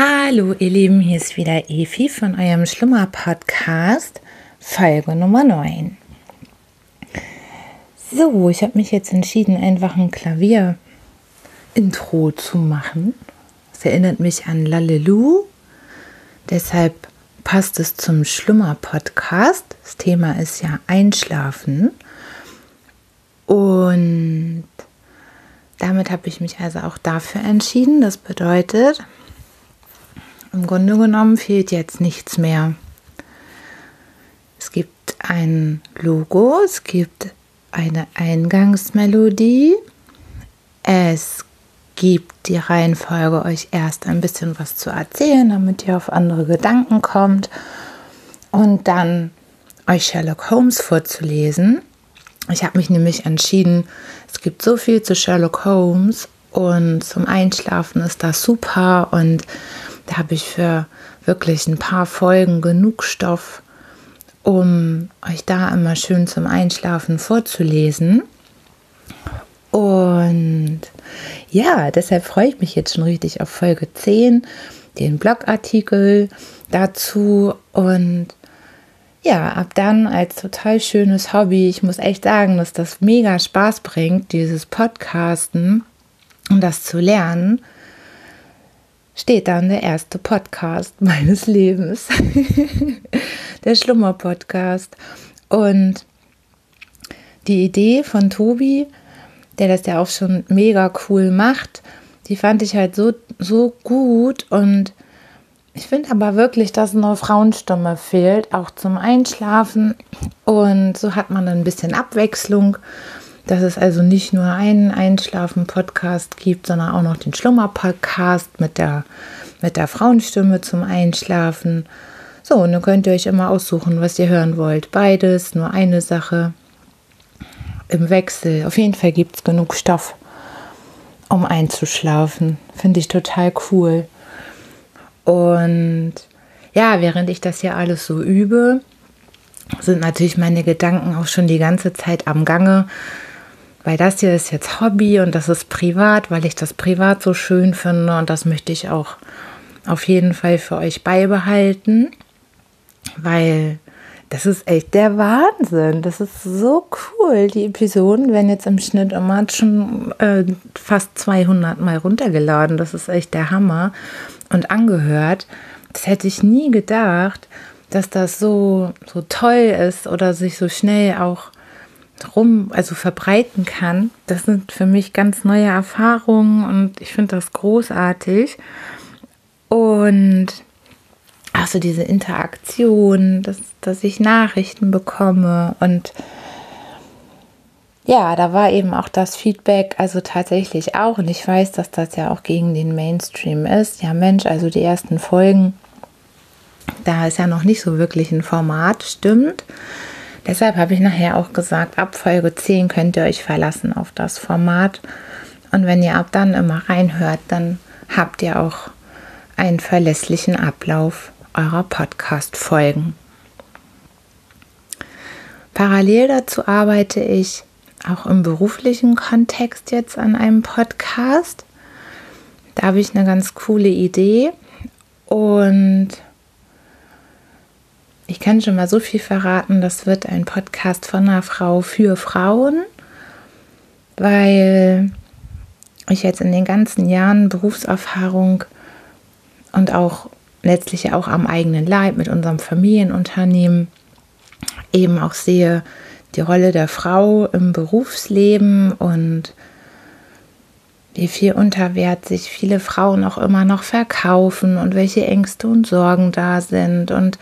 Hallo ihr Lieben, hier ist wieder Efi von eurem Schlummer-Podcast, Folge Nummer 9. So, ich habe mich jetzt entschieden, einfach ein Klavier-Intro zu machen. Es erinnert mich an Lalelu, deshalb passt es zum Schlummer-Podcast. Das Thema ist ja Einschlafen. Und damit habe ich mich also auch dafür entschieden. Das bedeutet, im Grunde genommen fehlt jetzt nichts mehr. Es gibt ein Logo, es gibt eine Eingangsmelodie, es gibt die Reihenfolge, euch erst ein bisschen was zu erzählen, damit ihr auf andere Gedanken kommt und dann euch Sherlock Holmes vorzulesen. Ich habe mich nämlich entschieden, es gibt so viel zu Sherlock Holmes und zum Einschlafen ist das super und da habe ich für wirklich ein paar Folgen genug Stoff, um euch da immer schön zum Einschlafen vorzulesen. Und ja, deshalb freue ich mich jetzt schon richtig auf Folge 10, den Blogartikel dazu und ja, ab dann als total schönes Hobby. Ich muss echt sagen, dass das mega Spaß bringt, dieses Podcasten und das zu lernen steht dann der erste Podcast meines Lebens, der Schlummer-Podcast. Und die Idee von Tobi, der das ja auch schon mega cool macht, die fand ich halt so, so gut und ich finde aber wirklich, dass eine Frauenstimme fehlt, auch zum Einschlafen. Und so hat man ein bisschen Abwechslung dass es also nicht nur einen Einschlafen-Podcast gibt, sondern auch noch den Schlummer-Podcast mit der, mit der Frauenstimme zum Einschlafen. So, und dann könnt ihr euch immer aussuchen, was ihr hören wollt. Beides, nur eine Sache im Wechsel. Auf jeden Fall gibt es genug Stoff, um einzuschlafen. Finde ich total cool. Und ja, während ich das hier alles so übe, sind natürlich meine Gedanken auch schon die ganze Zeit am Gange weil das hier ist jetzt Hobby und das ist privat, weil ich das privat so schön finde und das möchte ich auch auf jeden Fall für euch beibehalten, weil das ist echt der Wahnsinn. Das ist so cool. Die Episoden werden jetzt im Schnitt immer schon äh, fast 200 Mal runtergeladen. Das ist echt der Hammer. Und angehört. Das hätte ich nie gedacht, dass das so, so toll ist oder sich so schnell auch rum, also verbreiten kann. Das sind für mich ganz neue Erfahrungen und ich finde das großartig. Und also diese Interaktion, dass, dass ich Nachrichten bekomme und ja, da war eben auch das Feedback, also tatsächlich auch, und ich weiß, dass das ja auch gegen den Mainstream ist. Ja, Mensch, also die ersten Folgen, da ist ja noch nicht so wirklich ein Format, stimmt. Deshalb habe ich nachher auch gesagt, ab Folge 10 könnt ihr euch verlassen auf das Format. Und wenn ihr ab dann immer reinhört, dann habt ihr auch einen verlässlichen Ablauf eurer Podcast-Folgen. Parallel dazu arbeite ich auch im beruflichen Kontext jetzt an einem Podcast. Da habe ich eine ganz coole Idee und ich kann schon mal so viel verraten, das wird ein Podcast von einer Frau für Frauen, weil ich jetzt in den ganzen Jahren Berufserfahrung und auch letztlich auch am eigenen Leib mit unserem Familienunternehmen eben auch sehe, die Rolle der Frau im Berufsleben und wie viel Unterwert sich viele Frauen auch immer noch verkaufen und welche Ängste und Sorgen da sind und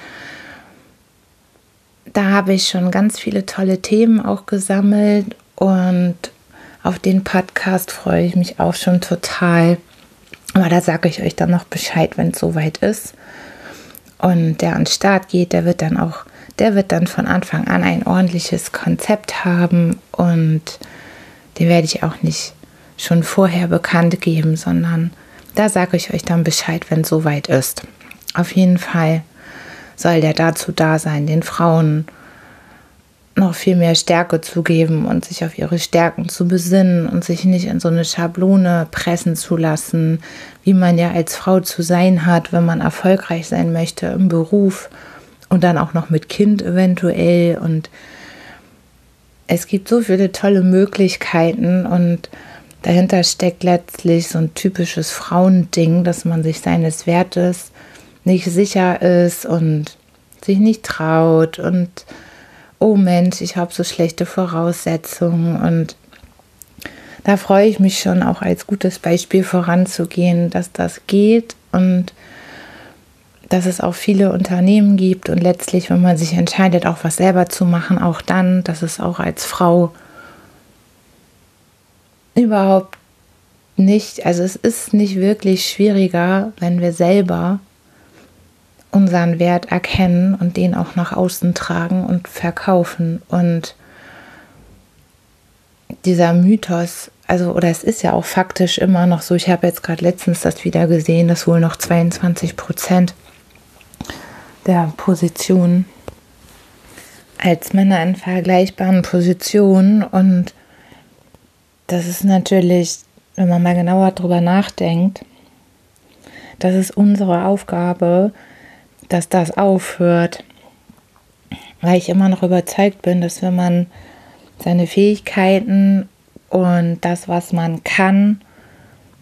da habe ich schon ganz viele tolle Themen auch gesammelt und auf den Podcast freue ich mich auch schon total. Aber da sage ich euch dann noch Bescheid, wenn es soweit ist. Und der an den Start geht, der wird dann auch, der wird dann von Anfang an ein ordentliches Konzept haben und den werde ich auch nicht schon vorher bekannt geben, sondern da sage ich euch dann Bescheid, wenn es soweit ist. Auf jeden Fall soll der dazu da sein, den Frauen noch viel mehr Stärke zu geben und sich auf ihre Stärken zu besinnen und sich nicht in so eine Schablone pressen zu lassen, wie man ja als Frau zu sein hat, wenn man erfolgreich sein möchte im Beruf und dann auch noch mit Kind eventuell. Und es gibt so viele tolle Möglichkeiten und dahinter steckt letztlich so ein typisches Frauending, dass man sich seines Wertes nicht sicher ist und sich nicht traut und oh Mensch, ich habe so schlechte Voraussetzungen und da freue ich mich schon auch als gutes Beispiel voranzugehen, dass das geht und dass es auch viele Unternehmen gibt und letztlich, wenn man sich entscheidet, auch was selber zu machen, auch dann, dass es auch als Frau überhaupt nicht, also es ist nicht wirklich schwieriger, wenn wir selber unseren Wert erkennen und den auch nach außen tragen und verkaufen. Und dieser Mythos, also, oder es ist ja auch faktisch immer noch so, ich habe jetzt gerade letztens das wieder gesehen, dass wohl noch 22 Prozent der Positionen als Männer in vergleichbaren Positionen und das ist natürlich, wenn man mal genauer drüber nachdenkt, das ist unsere Aufgabe, dass das aufhört. Weil ich immer noch überzeugt bin, dass wenn man seine Fähigkeiten und das, was man kann,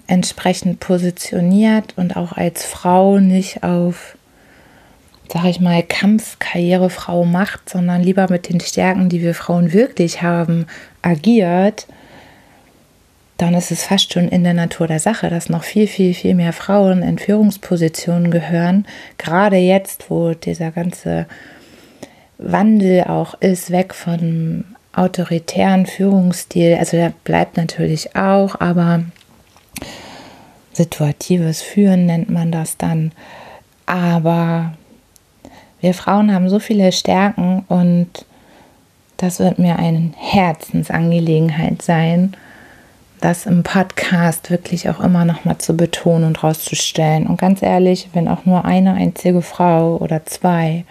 entsprechend positioniert und auch als Frau nicht auf, sag ich mal, Kampfkarrierefrau macht, sondern lieber mit den Stärken, die wir Frauen wirklich haben, agiert, dann ist es fast schon in der Natur der Sache, dass noch viel, viel, viel mehr Frauen in Führungspositionen gehören. Gerade jetzt, wo dieser ganze Wandel auch ist, weg von autoritären Führungsstil. Also der bleibt natürlich auch, aber situatives Führen nennt man das dann. Aber wir Frauen haben so viele Stärken und das wird mir eine Herzensangelegenheit sein das im Podcast wirklich auch immer noch mal zu betonen und rauszustellen. Und ganz ehrlich, wenn auch nur eine einzige Frau oder zwei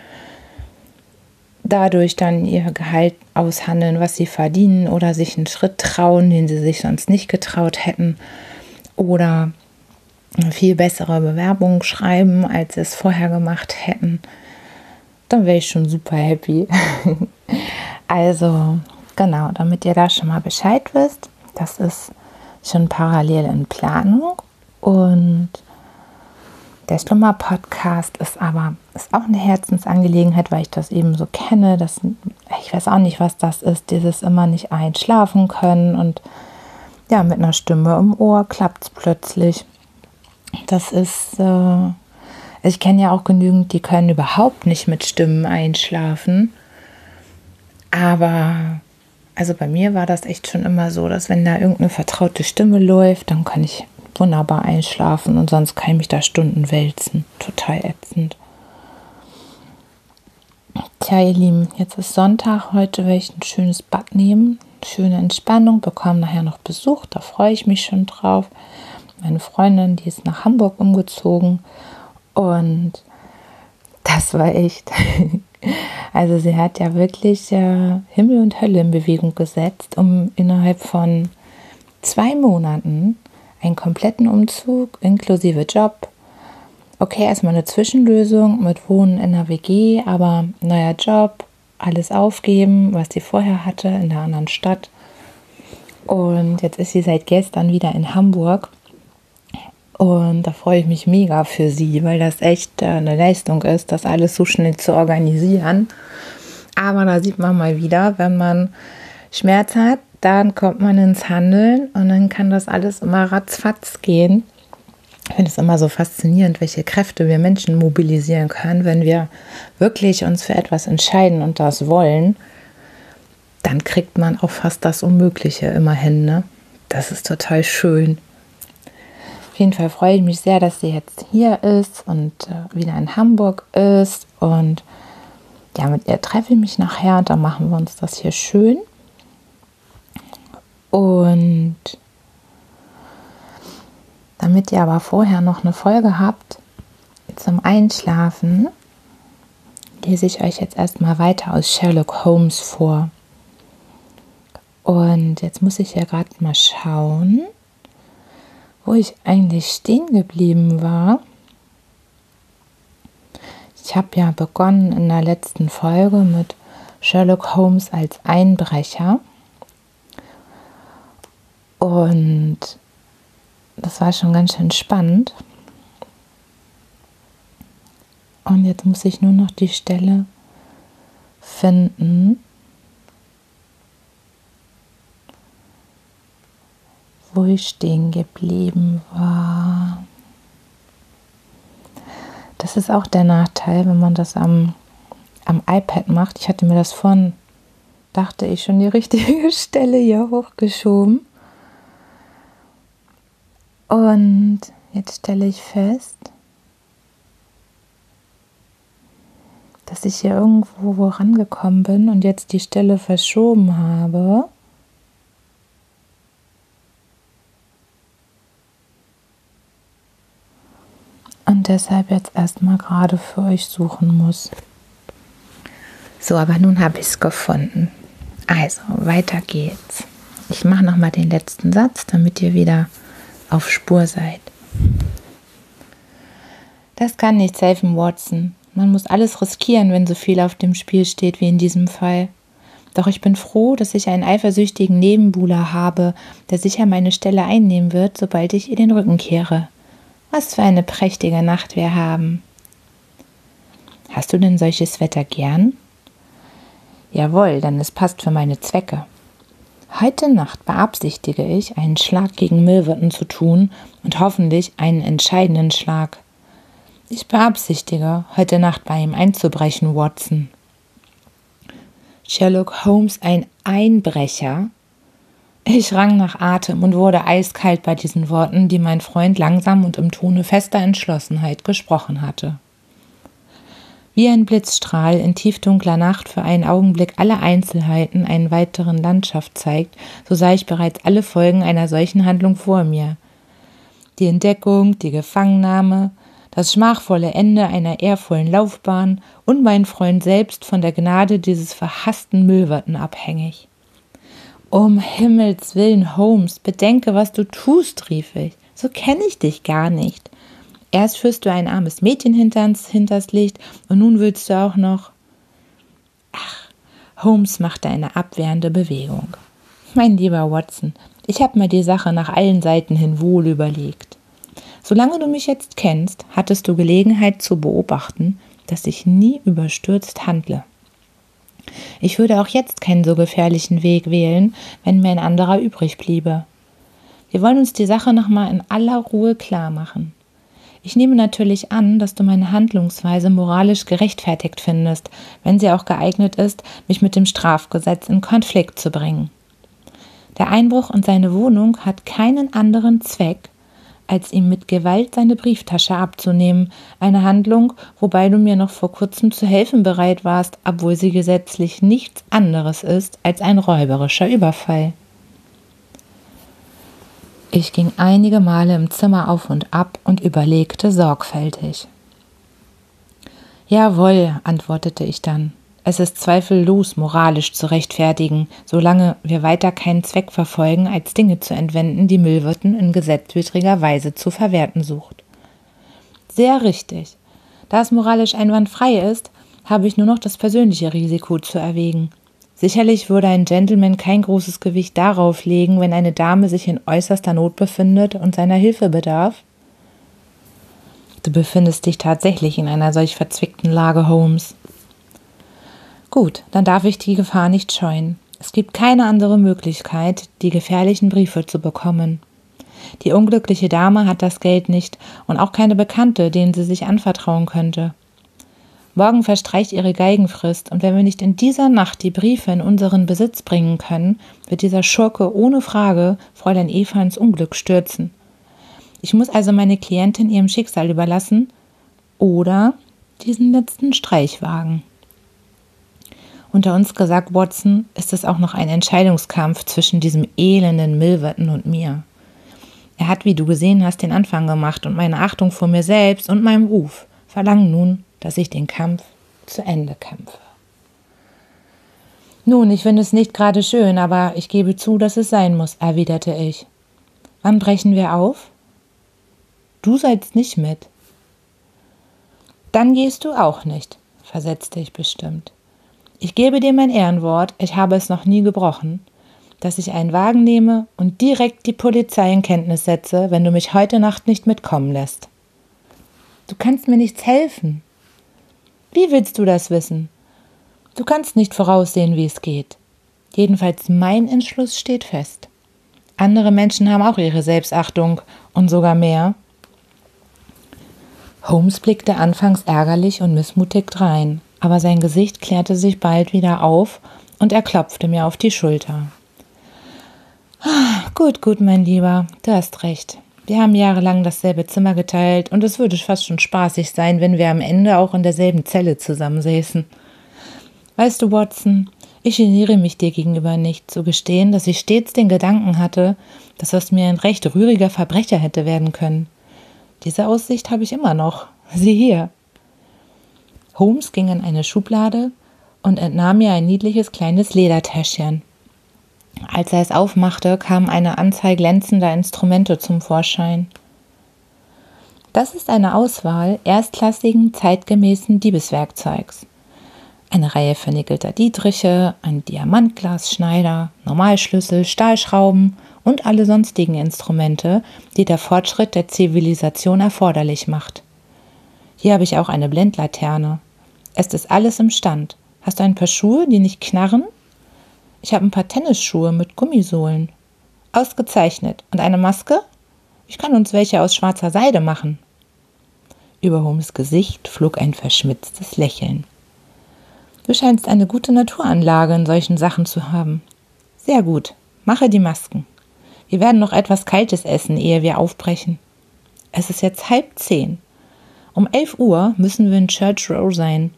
dadurch dann ihr Gehalt aushandeln, was sie verdienen oder sich einen Schritt trauen, den sie sich sonst nicht getraut hätten oder eine viel bessere Bewerbung schreiben, als sie es vorher gemacht hätten, dann wäre ich schon super happy. also, genau, damit ihr da schon mal Bescheid wisst, das ist schon parallel in Planung und der Schlummer-Podcast ist aber ist auch eine Herzensangelegenheit, weil ich das eben so kenne. Dass, ich weiß auch nicht, was das ist, dieses immer nicht einschlafen können und ja, mit einer Stimme im Ohr klappt es plötzlich. Das ist, äh, ich kenne ja auch genügend, die können überhaupt nicht mit Stimmen einschlafen. Aber also bei mir war das echt schon immer so, dass wenn da irgendeine vertraute Stimme läuft, dann kann ich wunderbar einschlafen und sonst kann ich mich da Stunden wälzen. Total ätzend. Tja, ihr Lieben, jetzt ist Sonntag. Heute werde ich ein schönes Bad nehmen. Schöne Entspannung, bekomme nachher noch Besuch. Da freue ich mich schon drauf. Meine Freundin, die ist nach Hamburg umgezogen. Und das war echt Also sie hat ja wirklich äh, Himmel und Hölle in Bewegung gesetzt, um innerhalb von zwei Monaten einen kompletten Umzug inklusive Job. Okay, erstmal eine Zwischenlösung mit Wohnen in der WG, aber neuer Job, alles aufgeben, was sie vorher hatte in der anderen Stadt. Und jetzt ist sie seit gestern wieder in Hamburg und da freue ich mich mega für sie, weil das echt äh, eine Leistung ist, das alles so schnell zu organisieren. Aber da sieht man mal wieder, wenn man Schmerz hat, dann kommt man ins Handeln und dann kann das alles immer ratzfatz gehen. Ich finde es immer so faszinierend, welche Kräfte wir Menschen mobilisieren können, wenn wir wirklich uns für etwas entscheiden und das wollen. Dann kriegt man auch fast das Unmögliche immerhin. Ne? Das ist total schön. Auf jeden Fall freue ich mich sehr, dass sie jetzt hier ist und äh, wieder in Hamburg ist. Und ja, mit ihr treffe ich mich nachher und dann machen wir uns das hier schön. Und damit ihr aber vorher noch eine Folge habt zum Einschlafen, lese ich euch jetzt erstmal weiter aus Sherlock Holmes vor. Und jetzt muss ich ja gerade mal schauen, wo ich eigentlich stehen geblieben war. Ich habe ja begonnen in der letzten Folge mit Sherlock Holmes als Einbrecher. Und das war schon ganz schön spannend. Und jetzt muss ich nur noch die Stelle finden, wo ich stehen geblieben war. Das ist auch der Nachteil, wenn man das am, am iPad macht. Ich hatte mir das vorhin, dachte ich, schon die richtige Stelle hier hochgeschoben. Und jetzt stelle ich fest, dass ich hier irgendwo wo rangekommen bin und jetzt die Stelle verschoben habe. Deshalb jetzt erstmal gerade für euch suchen muss. So, aber nun habe ich es gefunden. Also, weiter geht's. Ich mache nochmal den letzten Satz, damit ihr wieder auf Spur seid. Das kann nichts helfen, Watson. Man muss alles riskieren, wenn so viel auf dem Spiel steht wie in diesem Fall. Doch ich bin froh, dass ich einen eifersüchtigen Nebenbuhler habe, der sicher meine Stelle einnehmen wird, sobald ich ihr den Rücken kehre. Was für eine prächtige Nacht wir haben. Hast du denn solches Wetter gern? Jawohl, denn es passt für meine Zwecke. Heute Nacht beabsichtige ich, einen Schlag gegen Milverton zu tun und hoffentlich einen entscheidenden Schlag. Ich beabsichtige, heute Nacht bei ihm einzubrechen, Watson. Sherlock Holmes ein Einbrecher? Ich rang nach Atem und wurde eiskalt bei diesen Worten, die mein Freund langsam und im Tone fester Entschlossenheit gesprochen hatte. Wie ein Blitzstrahl in tiefdunkler Nacht für einen Augenblick alle Einzelheiten einer weiteren Landschaft zeigt, so sah ich bereits alle Folgen einer solchen Handlung vor mir. Die Entdeckung, die Gefangennahme, das schmachvolle Ende einer ehrvollen Laufbahn und mein Freund selbst von der Gnade dieses verhassten Müllwatten abhängig. Um Himmels willen, Holmes, bedenke, was du tust, rief ich. So kenne ich dich gar nicht. Erst führst du ein armes Mädchen hinters, hinters Licht und nun willst du auch noch. Ach, Holmes machte eine abwehrende Bewegung. Mein lieber Watson, ich habe mir die Sache nach allen Seiten hin wohl überlegt. Solange du mich jetzt kennst, hattest du Gelegenheit zu beobachten, dass ich nie überstürzt handle. Ich würde auch jetzt keinen so gefährlichen Weg wählen, wenn mir ein anderer übrig bliebe. Wir wollen uns die Sache nochmal in aller Ruhe klar machen. Ich nehme natürlich an, dass du meine Handlungsweise moralisch gerechtfertigt findest, wenn sie auch geeignet ist, mich mit dem Strafgesetz in Konflikt zu bringen. Der Einbruch in seine Wohnung hat keinen anderen Zweck, als ihm mit Gewalt seine Brieftasche abzunehmen, eine Handlung, wobei du mir noch vor kurzem zu helfen bereit warst, obwohl sie gesetzlich nichts anderes ist als ein räuberischer Überfall. Ich ging einige Male im Zimmer auf und ab und überlegte sorgfältig. Jawohl, antwortete ich dann. Es ist zweifellos moralisch zu rechtfertigen, solange wir weiter keinen Zweck verfolgen, als Dinge zu entwenden, die Müllwirten in gesetzwidriger Weise zu verwerten sucht. Sehr richtig. Da es moralisch einwandfrei ist, habe ich nur noch das persönliche Risiko zu erwägen. Sicherlich würde ein Gentleman kein großes Gewicht darauf legen, wenn eine Dame sich in äußerster Not befindet und seiner Hilfe bedarf. Du befindest dich tatsächlich in einer solch verzwickten Lage, Holmes. Gut, dann darf ich die Gefahr nicht scheuen. Es gibt keine andere Möglichkeit, die gefährlichen Briefe zu bekommen. Die unglückliche Dame hat das Geld nicht und auch keine Bekannte, denen sie sich anvertrauen könnte. Morgen verstreicht ihre Geigenfrist, und wenn wir nicht in dieser Nacht die Briefe in unseren Besitz bringen können, wird dieser Schurke ohne Frage Fräulein Eva ins Unglück stürzen. Ich muss also meine Klientin ihrem Schicksal überlassen oder diesen letzten Streich wagen. Unter uns gesagt, Watson, ist es auch noch ein Entscheidungskampf zwischen diesem elenden Milverton und mir. Er hat, wie du gesehen hast, den Anfang gemacht und meine Achtung vor mir selbst und meinem Ruf verlangen nun, dass ich den Kampf zu Ende kämpfe. Nun, ich finde es nicht gerade schön, aber ich gebe zu, dass es sein muss, erwiderte ich. Wann brechen wir auf? Du seidst nicht mit. Dann gehst du auch nicht, versetzte ich bestimmt. Ich gebe dir mein Ehrenwort, ich habe es noch nie gebrochen, dass ich einen Wagen nehme und direkt die Polizei in Kenntnis setze, wenn du mich heute Nacht nicht mitkommen lässt. Du kannst mir nichts helfen. Wie willst du das wissen? Du kannst nicht voraussehen, wie es geht. Jedenfalls mein Entschluss steht fest. Andere Menschen haben auch ihre Selbstachtung und sogar mehr. Holmes blickte anfangs ärgerlich und missmutig drein, aber sein Gesicht klärte sich bald wieder auf und er klopfte mir auf die Schulter. Gut, gut, mein Lieber, du hast recht. Wir haben jahrelang dasselbe Zimmer geteilt und es würde fast schon spaßig sein, wenn wir am Ende auch in derselben Zelle zusammensäßen. Weißt du, Watson, ich geniere mich dir gegenüber nicht zu gestehen, dass ich stets den Gedanken hatte, dass aus mir ein recht rühriger Verbrecher hätte werden können. Diese Aussicht habe ich immer noch. Sieh hier. Holmes ging in eine Schublade und entnahm mir ein niedliches kleines Ledertäschchen. Als er es aufmachte, kam eine Anzahl glänzender Instrumente zum Vorschein. Das ist eine Auswahl erstklassigen, zeitgemäßen Diebeswerkzeugs. Eine Reihe vernickelter Dietriche, ein Diamantglasschneider, Normalschlüssel, Stahlschrauben und alle sonstigen Instrumente, die der Fortschritt der Zivilisation erforderlich macht. Hier habe ich auch eine Blendlaterne. Es ist alles im Stand. Hast du ein paar Schuhe, die nicht knarren? Ich habe ein paar Tennisschuhe mit Gummisohlen. Ausgezeichnet. Und eine Maske? Ich kann uns welche aus schwarzer Seide machen. Über Holmes Gesicht flog ein verschmitztes Lächeln. Du scheinst eine gute Naturanlage in solchen Sachen zu haben. Sehr gut. Mache die Masken. Wir werden noch etwas Kaltes essen, ehe wir aufbrechen. Es ist jetzt halb zehn. Um elf Uhr müssen wir in Church Row sein.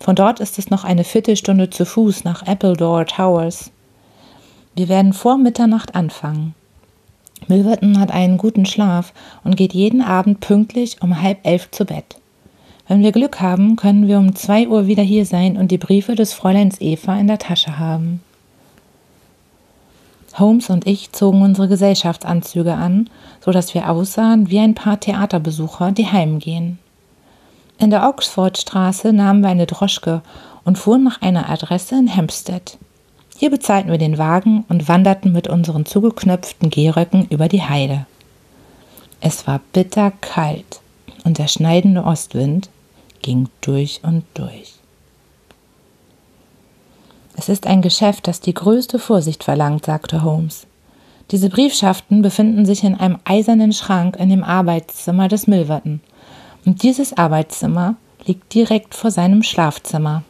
Von dort ist es noch eine Viertelstunde zu Fuß nach Appledore Towers. Wir werden vor Mitternacht anfangen. Milverton hat einen guten Schlaf und geht jeden Abend pünktlich um halb elf zu Bett. Wenn wir Glück haben, können wir um zwei Uhr wieder hier sein und die Briefe des Fräuleins Eva in der Tasche haben. Holmes und ich zogen unsere Gesellschaftsanzüge an, so dass wir aussahen wie ein paar Theaterbesucher, die heimgehen. In der Oxfordstraße nahmen wir eine Droschke und fuhren nach einer Adresse in Hampstead. Hier bezahlten wir den Wagen und wanderten mit unseren zugeknöpften Gehröcken über die Heide. Es war bitterkalt und der schneidende Ostwind ging durch und durch. Es ist ein Geschäft, das die größte Vorsicht verlangt, sagte Holmes. Diese Briefschaften befinden sich in einem eisernen Schrank in dem Arbeitszimmer des Milverton und dieses Arbeitszimmer liegt direkt vor seinem Schlafzimmer.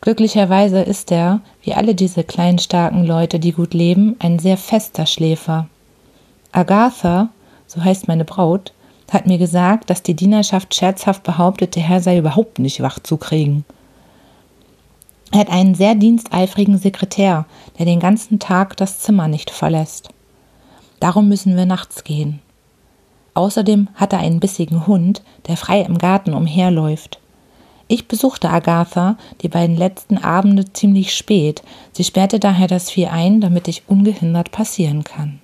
Glücklicherweise ist er, wie alle diese kleinen starken Leute, die gut leben, ein sehr fester Schläfer. Agatha, so heißt meine Braut, hat mir gesagt, dass die Dienerschaft scherzhaft behauptet, der Herr sei überhaupt nicht wach zu kriegen. Er hat einen sehr diensteifrigen Sekretär, der den ganzen Tag das Zimmer nicht verlässt. Darum müssen wir nachts gehen. Außerdem hat er einen bissigen Hund, der frei im Garten umherläuft. Ich besuchte Agatha die beiden letzten Abende ziemlich spät. Sie sperrte daher das Vieh ein, damit ich ungehindert passieren kann.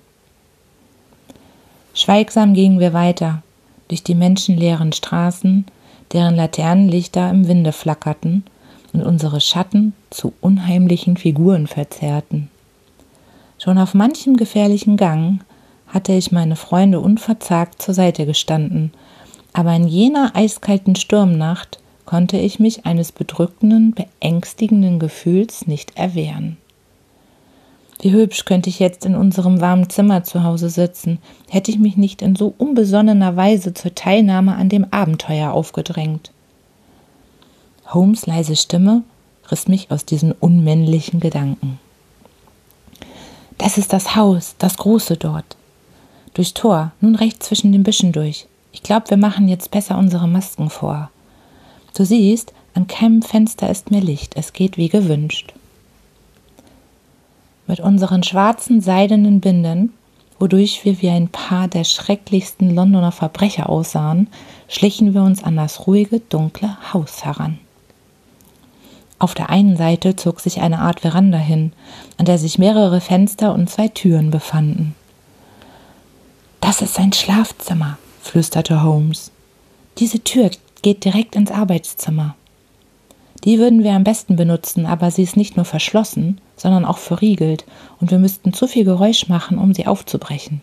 Schweigsam gingen wir weiter durch die menschenleeren Straßen, deren Laternenlichter im Winde flackerten und unsere Schatten zu unheimlichen Figuren verzerrten. Schon auf manchem gefährlichen Gang hatte ich meine Freunde unverzagt zur Seite gestanden, aber in jener eiskalten Sturmnacht konnte ich mich eines bedrückenden, beängstigenden Gefühls nicht erwehren. Wie hübsch könnte ich jetzt in unserem warmen Zimmer zu Hause sitzen, hätte ich mich nicht in so unbesonnener Weise zur Teilnahme an dem Abenteuer aufgedrängt. Holmes leise Stimme riss mich aus diesen unmännlichen Gedanken. Das ist das Haus, das große dort. Durchs Tor, nun rechts zwischen den Büschen durch. Ich glaube, wir machen jetzt besser unsere Masken vor. Du siehst, an keinem Fenster ist mehr Licht, es geht wie gewünscht. Mit unseren schwarzen seidenen Binden, wodurch wir wie ein paar der schrecklichsten Londoner Verbrecher aussahen, schlichen wir uns an das ruhige, dunkle Haus heran. Auf der einen Seite zog sich eine Art Veranda hin, an der sich mehrere Fenster und zwei Türen befanden. Das ist sein Schlafzimmer, flüsterte Holmes. Diese Tür geht direkt ins Arbeitszimmer. Die würden wir am besten benutzen, aber sie ist nicht nur verschlossen, sondern auch verriegelt, und wir müssten zu viel Geräusch machen, um sie aufzubrechen.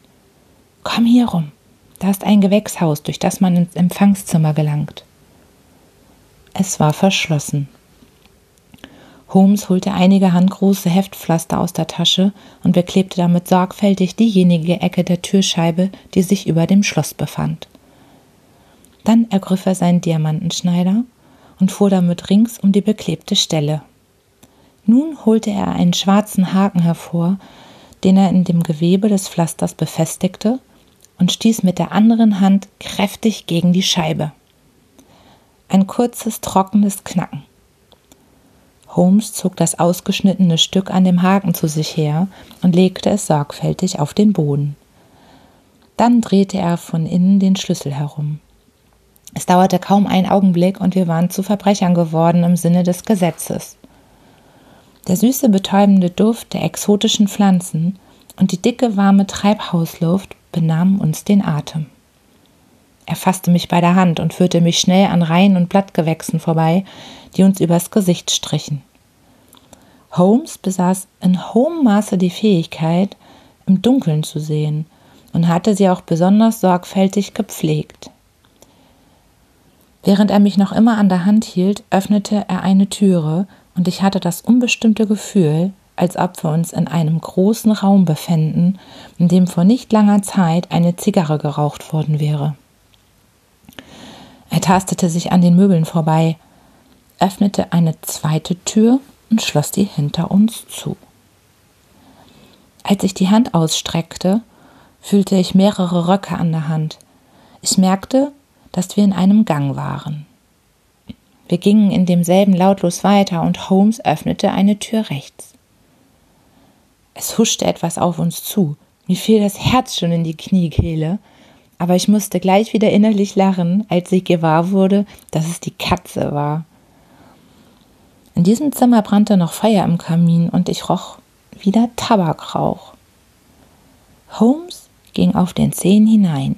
Komm hier rum. Da ist ein Gewächshaus, durch das man ins Empfangszimmer gelangt. Es war verschlossen. Holmes holte einige handgroße Heftpflaster aus der Tasche und beklebte damit sorgfältig diejenige Ecke der Türscheibe, die sich über dem Schloss befand. Dann ergriff er seinen Diamantenschneider und fuhr damit rings um die beklebte Stelle. Nun holte er einen schwarzen Haken hervor, den er in dem Gewebe des Pflasters befestigte und stieß mit der anderen Hand kräftig gegen die Scheibe. Ein kurzes, trockenes Knacken. Holmes zog das ausgeschnittene Stück an dem Haken zu sich her und legte es sorgfältig auf den Boden. Dann drehte er von innen den Schlüssel herum. Es dauerte kaum einen Augenblick und wir waren zu Verbrechern geworden im Sinne des Gesetzes. Der süße, betäubende Duft der exotischen Pflanzen und die dicke, warme Treibhausluft benahmen uns den Atem. Er fasste mich bei der Hand und führte mich schnell an Reihen und Blattgewächsen vorbei, die uns übers Gesicht strichen. Holmes besaß in hohem Maße die Fähigkeit, im Dunkeln zu sehen und hatte sie auch besonders sorgfältig gepflegt. Während er mich noch immer an der Hand hielt, öffnete er eine Türe, und ich hatte das unbestimmte Gefühl, als ob wir uns in einem großen Raum befänden, in dem vor nicht langer Zeit eine Zigarre geraucht worden wäre. Er tastete sich an den Möbeln vorbei, öffnete eine zweite Tür und schloss die hinter uns zu. Als ich die Hand ausstreckte, fühlte ich mehrere Röcke an der Hand. Ich merkte, dass wir in einem Gang waren. Wir gingen in demselben lautlos weiter und Holmes öffnete eine Tür rechts. Es huschte etwas auf uns zu. Mir fiel das Herz schon in die Kniekehle, aber ich musste gleich wieder innerlich lachen, als ich gewahr wurde, dass es die Katze war. In diesem Zimmer brannte noch Feuer im Kamin und ich roch wieder Tabakrauch. Holmes ging auf den Zehen hinein,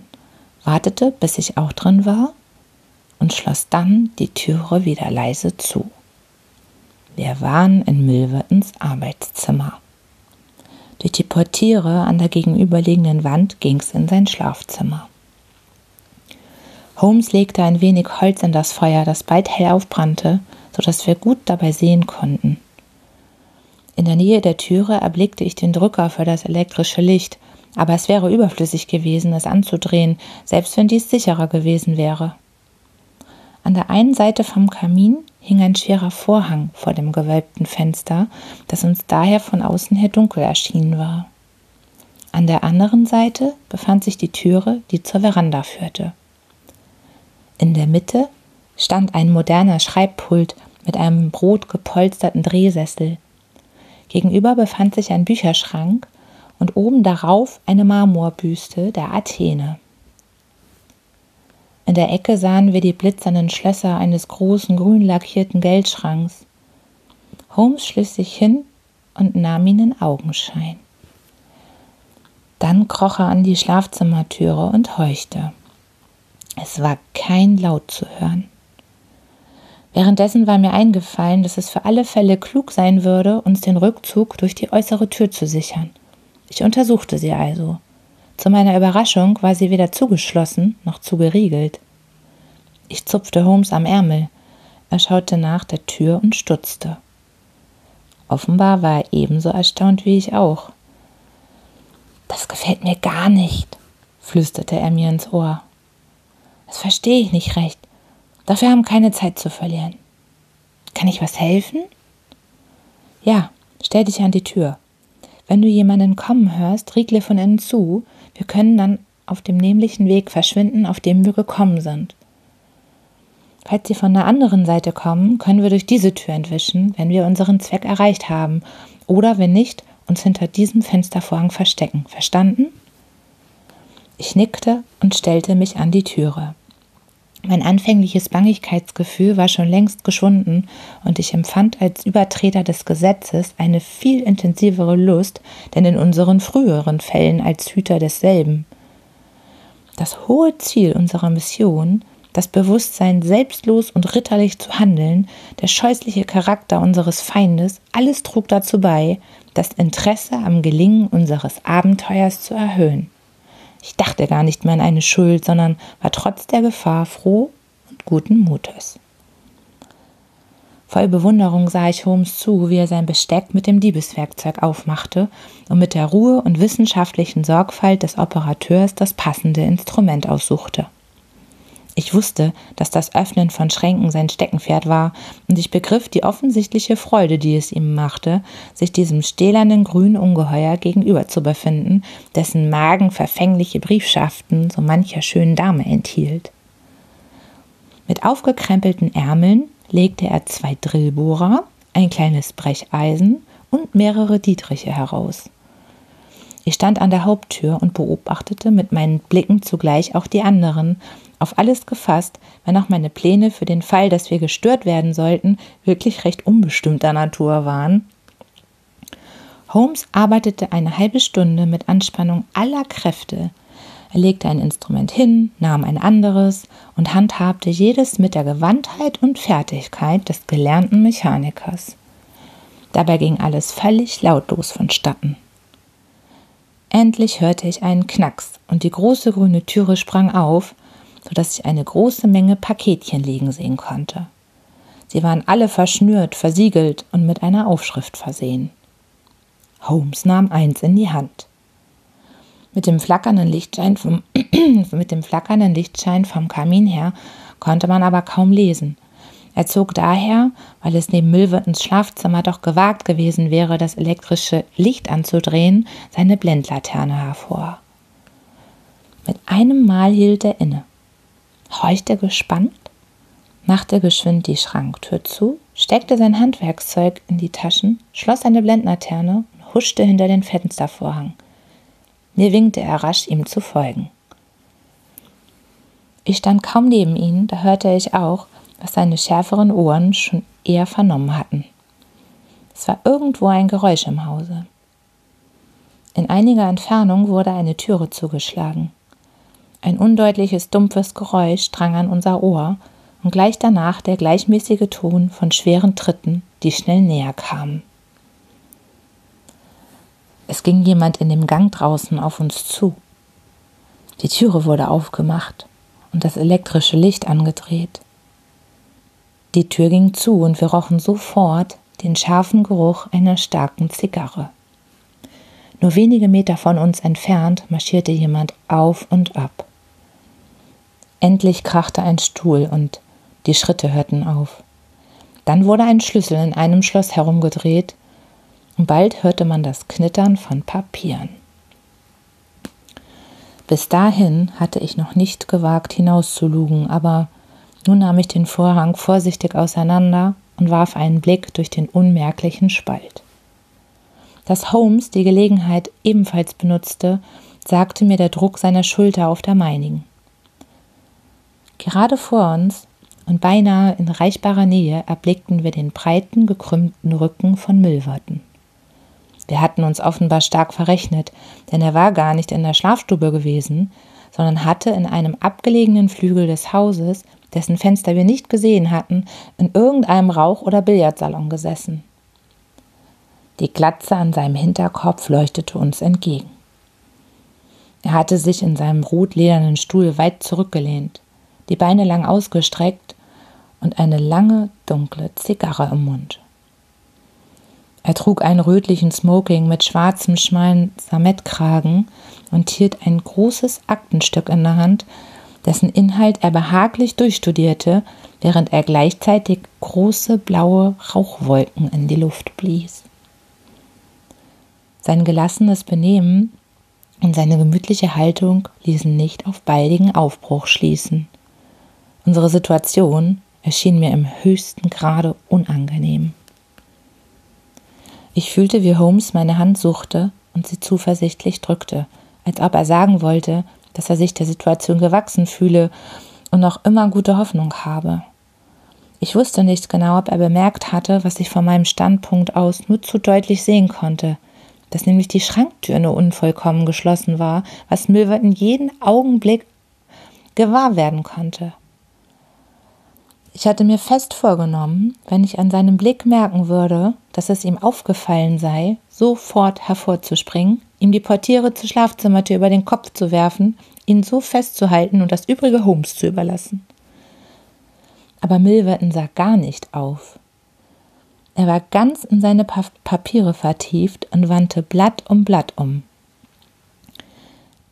wartete, bis ich auch drin war und schloss dann die Türe wieder leise zu. Wir waren in Milvertons Arbeitszimmer. Durch die Portiere an der gegenüberliegenden Wand ging's in sein Schlafzimmer. Holmes legte ein wenig Holz in das Feuer, das bald hell aufbrannte, so dass wir gut dabei sehen konnten. In der Nähe der Türe erblickte ich den Drücker für das elektrische Licht, aber es wäre überflüssig gewesen, es anzudrehen, selbst wenn dies sicherer gewesen wäre. An der einen Seite vom Kamin hing ein schwerer Vorhang vor dem gewölbten Fenster, das uns daher von außen her dunkel erschienen war. An der anderen Seite befand sich die Türe, die zur Veranda führte. In der Mitte stand ein moderner Schreibpult mit einem brotgepolsterten Drehsessel. Gegenüber befand sich ein Bücherschrank und oben darauf eine Marmorbüste der Athene. In der Ecke sahen wir die blitzernden Schlösser eines großen grün lackierten Geldschranks. Holmes schlich sich hin und nahm ihn in Augenschein. Dann kroch er an die Schlafzimmertüre und horchte. Es war kein Laut zu hören. Währenddessen war mir eingefallen, dass es für alle Fälle klug sein würde, uns den Rückzug durch die äußere Tür zu sichern. Ich untersuchte sie also. Zu meiner Überraschung war sie weder zugeschlossen noch zugeriegelt. Ich zupfte Holmes am Ärmel. Er schaute nach der Tür und stutzte. Offenbar war er ebenso erstaunt wie ich auch. Das gefällt mir gar nicht, flüsterte er mir ins Ohr. Das verstehe ich nicht recht. Dafür haben keine Zeit zu verlieren. Kann ich was helfen? Ja, stell dich an die Tür. Wenn du jemanden kommen hörst, riegle von innen zu. Wir können dann auf dem nämlichen Weg verschwinden, auf dem wir gekommen sind. Falls sie von der anderen Seite kommen, können wir durch diese Tür entwischen, wenn wir unseren Zweck erreicht haben. Oder wenn nicht, uns hinter diesem Fenstervorhang verstecken. Verstanden? Ich nickte und stellte mich an die Türe. Mein anfängliches Bangigkeitsgefühl war schon längst geschwunden und ich empfand als Übertreter des Gesetzes eine viel intensivere Lust, denn in unseren früheren Fällen als Hüter desselben. Das hohe Ziel unserer Mission, das Bewusstsein, selbstlos und ritterlich zu handeln, der scheußliche Charakter unseres Feindes, alles trug dazu bei, das Interesse am Gelingen unseres Abenteuers zu erhöhen. Ich dachte gar nicht mehr an eine Schuld, sondern war trotz der Gefahr froh und guten Mutes. Voll Bewunderung sah ich Holmes zu, wie er sein Besteck mit dem Diebeswerkzeug aufmachte und mit der Ruhe und wissenschaftlichen Sorgfalt des Operateurs das passende Instrument aussuchte. Ich wusste, dass das Öffnen von Schränken sein Steckenpferd war, und ich begriff die offensichtliche Freude, die es ihm machte, sich diesem stählernen grünen Ungeheuer gegenüber zu befinden, dessen Magen verfängliche Briefschaften so mancher schönen Dame enthielt. Mit aufgekrempelten Ärmeln legte er zwei Drillbohrer, ein kleines Brecheisen und mehrere Dietriche heraus. Ich stand an der Haupttür und beobachtete mit meinen Blicken zugleich auch die anderen, auf alles gefasst, wenn auch meine Pläne für den Fall, dass wir gestört werden sollten, wirklich recht unbestimmter Natur waren. Holmes arbeitete eine halbe Stunde mit Anspannung aller Kräfte. Er legte ein Instrument hin, nahm ein anderes und handhabte jedes mit der Gewandtheit und Fertigkeit des gelernten Mechanikers. Dabei ging alles völlig lautlos vonstatten. Endlich hörte ich einen Knacks und die große grüne Türe sprang auf, sodass ich eine große Menge Paketchen liegen sehen konnte. Sie waren alle verschnürt, versiegelt und mit einer Aufschrift versehen. Holmes nahm eins in die Hand. Mit dem flackernden Lichtschein vom, mit dem flackernden Lichtschein vom Kamin her konnte man aber kaum lesen. Er zog daher, weil es neben Müllwirtens Schlafzimmer doch gewagt gewesen wäre, das elektrische Licht anzudrehen, seine Blendlaterne hervor. Mit einem Mal hielt er inne, horchte gespannt, machte geschwind die Schranktür zu, steckte sein Handwerkszeug in die Taschen, schloss seine Blendlaterne und huschte hinter den Fenstervorhang. Mir winkte er rasch, ihm zu folgen. Ich stand kaum neben ihm, da hörte ich auch, was seine schärferen Ohren schon eher vernommen hatten. Es war irgendwo ein Geräusch im Hause. In einiger Entfernung wurde eine Türe zugeschlagen. Ein undeutliches, dumpfes Geräusch drang an unser Ohr und gleich danach der gleichmäßige Ton von schweren Tritten, die schnell näher kamen. Es ging jemand in dem Gang draußen auf uns zu. Die Türe wurde aufgemacht und das elektrische Licht angedreht. Die Tür ging zu und wir rochen sofort den scharfen Geruch einer starken Zigarre. Nur wenige Meter von uns entfernt marschierte jemand auf und ab. Endlich krachte ein Stuhl und die Schritte hörten auf. Dann wurde ein Schlüssel in einem Schloss herumgedreht und bald hörte man das Knittern von Papieren. Bis dahin hatte ich noch nicht gewagt hinauszulugen, aber nun nahm ich den Vorhang vorsichtig auseinander und warf einen Blick durch den unmerklichen Spalt. Dass Holmes die Gelegenheit ebenfalls benutzte, sagte mir der Druck seiner Schulter auf der meinigen. Gerade vor uns und beinahe in reichbarer Nähe erblickten wir den breiten, gekrümmten Rücken von Müllwatten. Wir hatten uns offenbar stark verrechnet, denn er war gar nicht in der Schlafstube gewesen, sondern hatte in einem abgelegenen Flügel des Hauses dessen Fenster wir nicht gesehen hatten, in irgendeinem Rauch- oder Billardsalon gesessen. Die Glatze an seinem Hinterkopf leuchtete uns entgegen. Er hatte sich in seinem rotledernen Stuhl weit zurückgelehnt, die Beine lang ausgestreckt und eine lange, dunkle Zigarre im Mund. Er trug einen rötlichen Smoking mit schwarzem, schmalen Samettkragen und hielt ein großes Aktenstück in der Hand, dessen Inhalt er behaglich durchstudierte, während er gleichzeitig große blaue Rauchwolken in die Luft blies. Sein gelassenes Benehmen und seine gemütliche Haltung ließen nicht auf baldigen Aufbruch schließen. Unsere Situation erschien mir im höchsten Grade unangenehm. Ich fühlte, wie Holmes meine Hand suchte und sie zuversichtlich drückte, als ob er sagen wollte, dass er sich der Situation gewachsen fühle und noch immer gute Hoffnung habe. Ich wusste nicht genau, ob er bemerkt hatte, was ich von meinem Standpunkt aus nur zu deutlich sehen konnte, dass nämlich die Schranktür nur unvollkommen geschlossen war, was Milverton jeden Augenblick gewahr werden konnte. Ich hatte mir fest vorgenommen, wenn ich an seinem Blick merken würde, dass es ihm aufgefallen sei, sofort hervorzuspringen, ihm die Portiere zur Schlafzimmertür über den Kopf zu werfen, ihn so festzuhalten und das übrige Holmes zu überlassen. Aber Milverton sah gar nicht auf. Er war ganz in seine pa Papiere vertieft und wandte Blatt um Blatt um.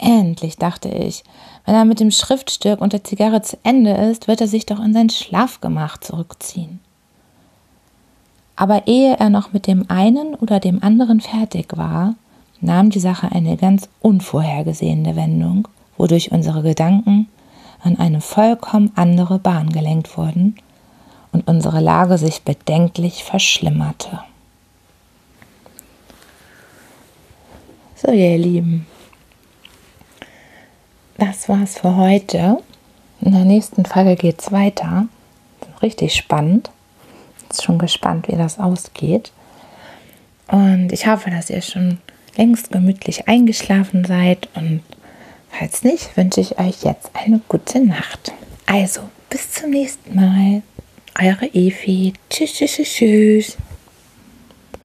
Endlich, dachte ich, wenn er mit dem Schriftstück und der Zigarre zu Ende ist, wird er sich doch in sein Schlafgemach zurückziehen. Aber ehe er noch mit dem einen oder dem anderen fertig war, nahm die Sache eine ganz unvorhergesehene Wendung, wodurch unsere Gedanken an eine vollkommen andere Bahn gelenkt wurden und unsere Lage sich bedenklich verschlimmerte. So, ihr Lieben, das war's für heute. In der nächsten Folge geht's weiter. Richtig spannend. Ist schon gespannt, wie das ausgeht. Und ich hoffe, dass ihr schon längst gemütlich eingeschlafen seid. Und falls nicht, wünsche ich euch jetzt eine gute Nacht. Also, bis zum nächsten Mal. Eure Evi. Tschüss, tschüss, tschüss.